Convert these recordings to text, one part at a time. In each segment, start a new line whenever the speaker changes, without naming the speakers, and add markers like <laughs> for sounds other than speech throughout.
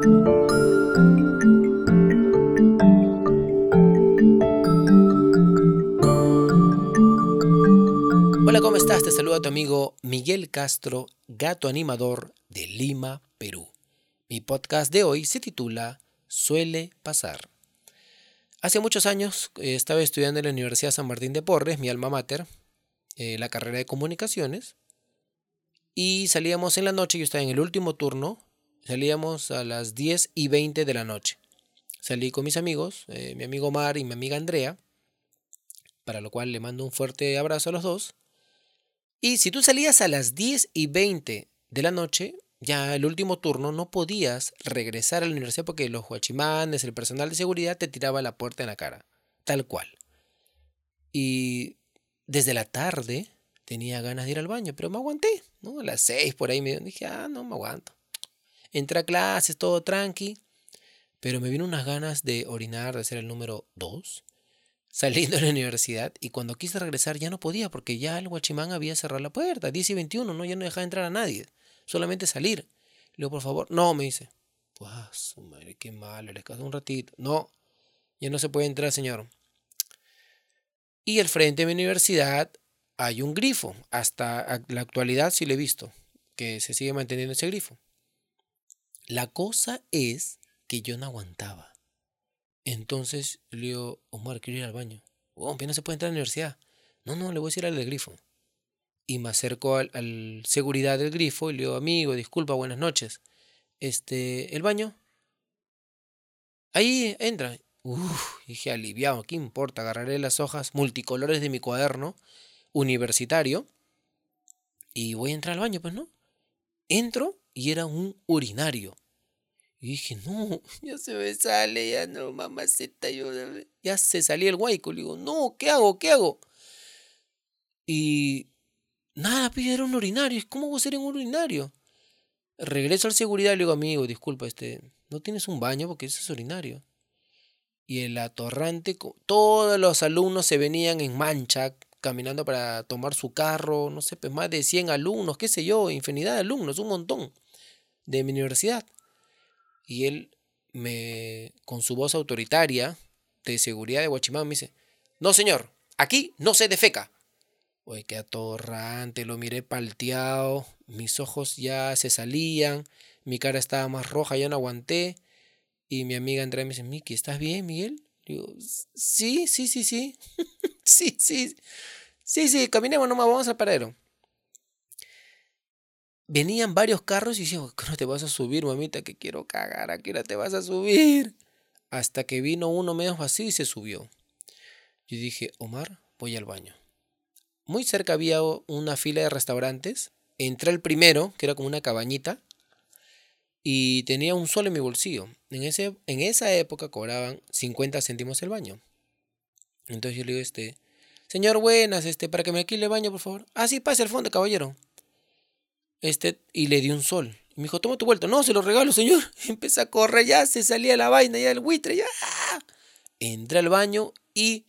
Hola, ¿cómo estás? Te saluda tu amigo Miguel Castro, gato animador de Lima, Perú. Mi podcast de hoy se titula Suele pasar. Hace muchos años eh, estaba estudiando en la Universidad San Martín de Porres, mi alma mater, eh, la carrera de comunicaciones, y salíamos en la noche, yo estaba en el último turno, salíamos a las 10 y 20 de la noche. Salí con mis amigos, eh, mi amigo Mar y mi amiga Andrea, para lo cual le mando un fuerte abrazo a los dos. Y si tú salías a las 10 y 20 de la noche, ya el último turno no podías regresar a la universidad porque los guachimanes, el personal de seguridad te tiraba la puerta en la cara, tal cual. Y desde la tarde tenía ganas de ir al baño, pero me aguanté, ¿no? A las seis por ahí me dije, ah, no, me aguanto. Entré a clases, todo tranqui, pero me vino unas ganas de orinar, de ser el número dos, <laughs> saliendo de la universidad, y cuando quise regresar ya no podía, porque ya el guachimán había cerrado la puerta, 10 y 21, ¿no? Ya no dejaba entrar a nadie solamente salir. Le digo, por favor, no, me dice. Pues, madre, qué malo, le caso un ratito. No, ya no se puede entrar, señor. Y al frente de mi universidad hay un grifo. Hasta la actualidad sí le he visto que se sigue manteniendo ese grifo. La cosa es que yo no aguantaba. Entonces le digo, Omar, quiero ir al baño. Oh, no se puede entrar a la universidad. No, no, le voy a decir al grifo y me acerco al, seguridad del grifo y le digo, amigo, disculpa, buenas noches. Este, ¿el baño? Ahí entra. Uf, dije aliviado, ¿qué importa? Agarraré las hojas multicolores de mi cuaderno universitario y voy a entrar al baño, pues no. Entro y era un urinario. Y dije, no, <laughs> ya se me sale, ya no, mamacita, yo, ya se salía el guayco. Le digo, no, ¿qué hago? ¿Qué hago? Y Nada, pide, era un urinario. ¿Cómo voy a ser en un urinario? Regreso al seguridad y le digo, amigo, disculpa, este, no tienes un baño porque ese es urinario. Y el atorrante, todos los alumnos se venían en mancha, caminando para tomar su carro, no sé, pues más de 100 alumnos, qué sé yo, infinidad de alumnos, un montón de mi universidad. Y él me, con su voz autoritaria de seguridad de Guachimán, me dice, no señor, aquí no se defeca. Oye, qué atorrante, lo miré palteado, mis ojos ya se salían, mi cara estaba más roja, ya no aguanté. Y mi amiga Andrea me dice, Miki, ¿estás bien, Miguel? Digo, sí, sí, sí, sí. <laughs> sí, sí. Sí, sí, caminemos nomás, vamos al paradero. Venían varios carros y decían, ¿qué no te vas a subir, mamita? Que quiero cagar, ¿a qué hora te vas a subir? Hasta que vino uno medio vacío y se subió. Yo dije, Omar, voy al baño. Muy cerca había una fila de restaurantes. Entré al primero, que era como una cabañita, y tenía un sol en mi bolsillo. En, ese, en esa época cobraban 50 céntimos el baño. Entonces yo le digo, este, señor, buenas, este, para que me alquile el baño, por favor. Ah, sí, pase al fondo, caballero. Este, y le di un sol. Y me dijo, toma tu vuelto. No, se lo regalo, señor. <laughs> Empecé a correr, ya se salía la vaina, ya el buitre, ya. Entré al baño y...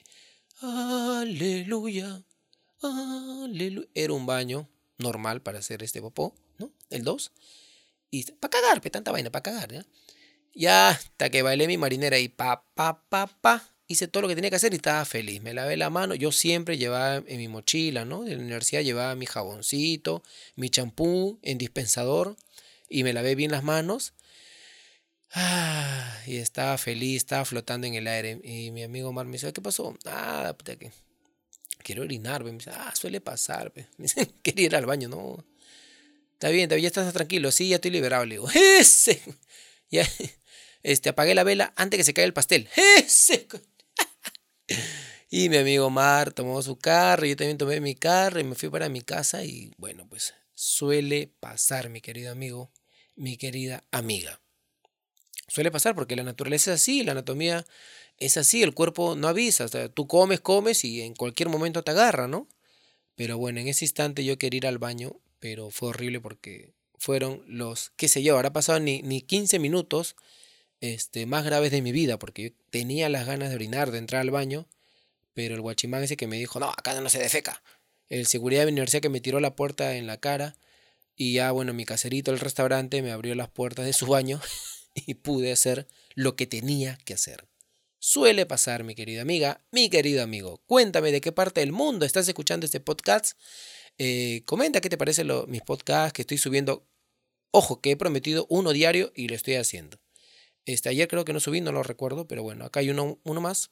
Aleluya. Era un baño normal para hacer este popó, ¿no? El 2. Y para cagar, pe, tanta vaina, para cagar, ¿ya? Ya, hasta que bailé mi marinera y pa, pa, pa, pa. Hice todo lo que tenía que hacer y estaba feliz. Me lavé la mano. Yo siempre llevaba en mi mochila, ¿no? De la universidad llevaba mi jaboncito, mi champú en dispensador y me lavé bien las manos. Ah, y estaba feliz, estaba flotando en el aire. Y mi amigo Omar me dice, ¿qué pasó? Ah, puta que quiero orinar, me dice, ah, suele pasar, <laughs> me dice, quería ir al baño, no. Está bien, ya estás tranquilo, sí, ya estoy liberado, le digo, <laughs> ese, este, apagué la vela antes que se caiga el pastel, <laughs> ese. Y mi amigo Mar tomó su carro, yo también tomé mi carro y me fui para mi casa y bueno, pues suele pasar, mi querido amigo, mi querida amiga. Suele pasar porque la naturaleza es así, la anatomía es así, el cuerpo no avisa, tú comes, comes y en cualquier momento te agarra, ¿no? Pero bueno, en ese instante yo quería ir al baño, pero fue horrible porque fueron los, qué sé yo, ahora pasado ni, ni 15 minutos este, más graves de mi vida, porque yo tenía las ganas de orinar, de entrar al baño, pero el guachimán ese que me dijo, no, acá no se defeca. El seguridad de mi universidad que me tiró la puerta en la cara, y ya, bueno, mi caserito, el restaurante, me abrió las puertas de su baño <laughs> y pude hacer lo que tenía que hacer. Suele pasar, mi querida amiga, mi querido amigo. Cuéntame de qué parte del mundo estás escuchando este podcast. Eh, comenta qué te parecen mis podcasts que estoy subiendo. Ojo, que he prometido uno diario y lo estoy haciendo. Este, ayer creo que no subí, no lo recuerdo, pero bueno, acá hay uno, uno más.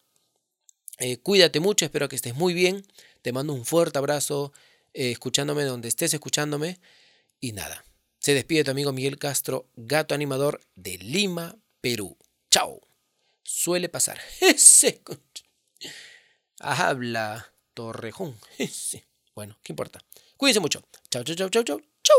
Eh, cuídate mucho, espero que estés muy bien. Te mando un fuerte abrazo, eh, escuchándome donde estés escuchándome. Y nada, se despide tu amigo Miguel Castro, gato animador de Lima, Perú. Chao suele pasar. <laughs> Habla Torrejón. <laughs> Bueno, ¿qué importa? Cuídense mucho. Chau, chau, chau, chau, chau. Chau.